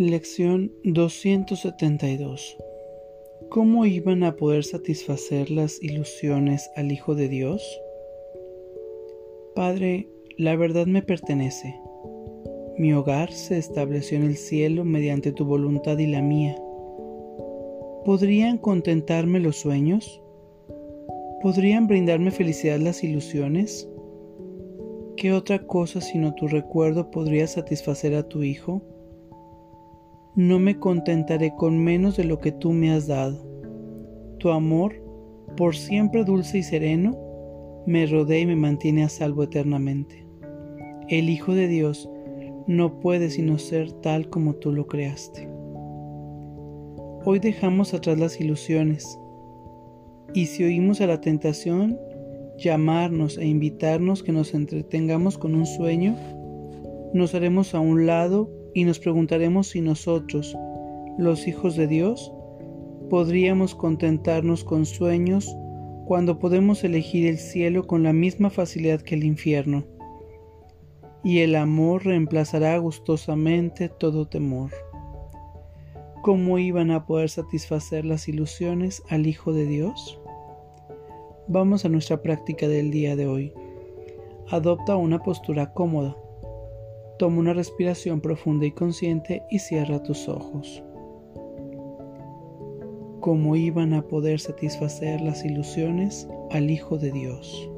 Lección 272 ¿Cómo iban a poder satisfacer las ilusiones al Hijo de Dios? Padre, la verdad me pertenece. Mi hogar se estableció en el cielo mediante tu voluntad y la mía. ¿Podrían contentarme los sueños? ¿Podrían brindarme felicidad las ilusiones? ¿Qué otra cosa sino tu recuerdo podría satisfacer a tu Hijo? No me contentaré con menos de lo que tú me has dado. Tu amor, por siempre dulce y sereno, me rodea y me mantiene a salvo eternamente. El Hijo de Dios no puede sino ser tal como tú lo creaste. Hoy dejamos atrás las ilusiones y si oímos a la tentación llamarnos e invitarnos que nos entretengamos con un sueño, nos haremos a un lado y nos preguntaremos si nosotros, los hijos de Dios, podríamos contentarnos con sueños cuando podemos elegir el cielo con la misma facilidad que el infierno y el amor reemplazará gustosamente todo temor. ¿Cómo iban a poder satisfacer las ilusiones al Hijo de Dios? Vamos a nuestra práctica del día de hoy. Adopta una postura cómoda. Toma una respiración profunda y consciente y cierra tus ojos. ¿Cómo iban a poder satisfacer las ilusiones al Hijo de Dios?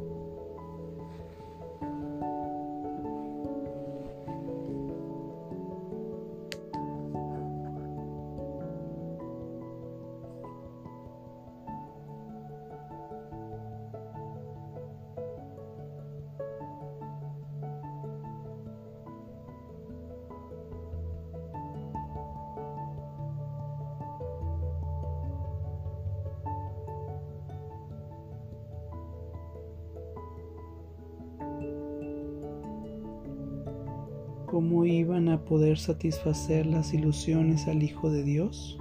¿Cómo iban a poder satisfacer las ilusiones al Hijo de Dios?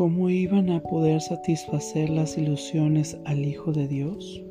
¿Cómo iban a poder satisfacer las ilusiones al Hijo de Dios?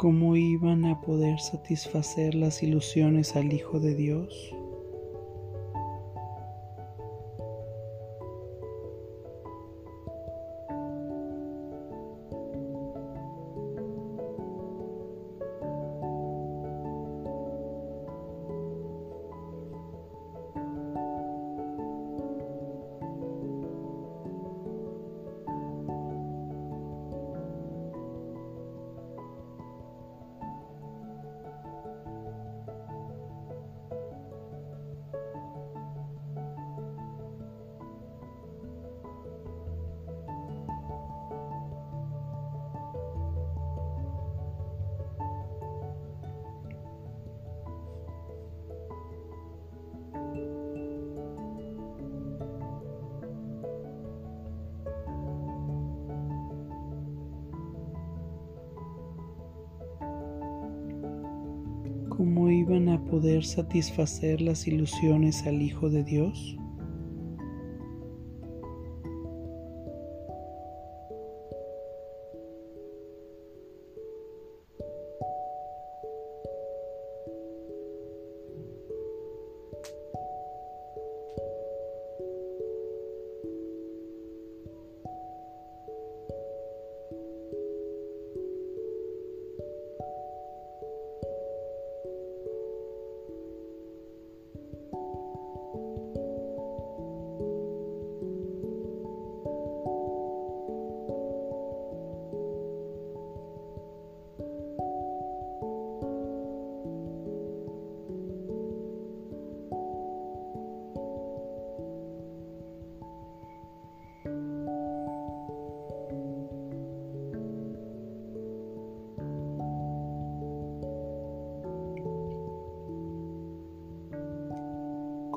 ¿Cómo iban a poder satisfacer las ilusiones al Hijo de Dios? ¿Cómo iban a poder satisfacer las ilusiones al Hijo de Dios?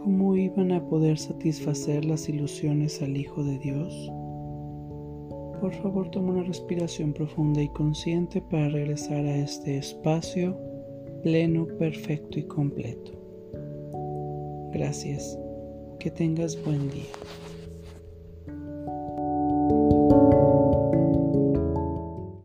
¿Cómo iban a poder satisfacer las ilusiones al Hijo de Dios? Por favor, toma una respiración profunda y consciente para regresar a este espacio pleno, perfecto y completo. Gracias. Que tengas buen día.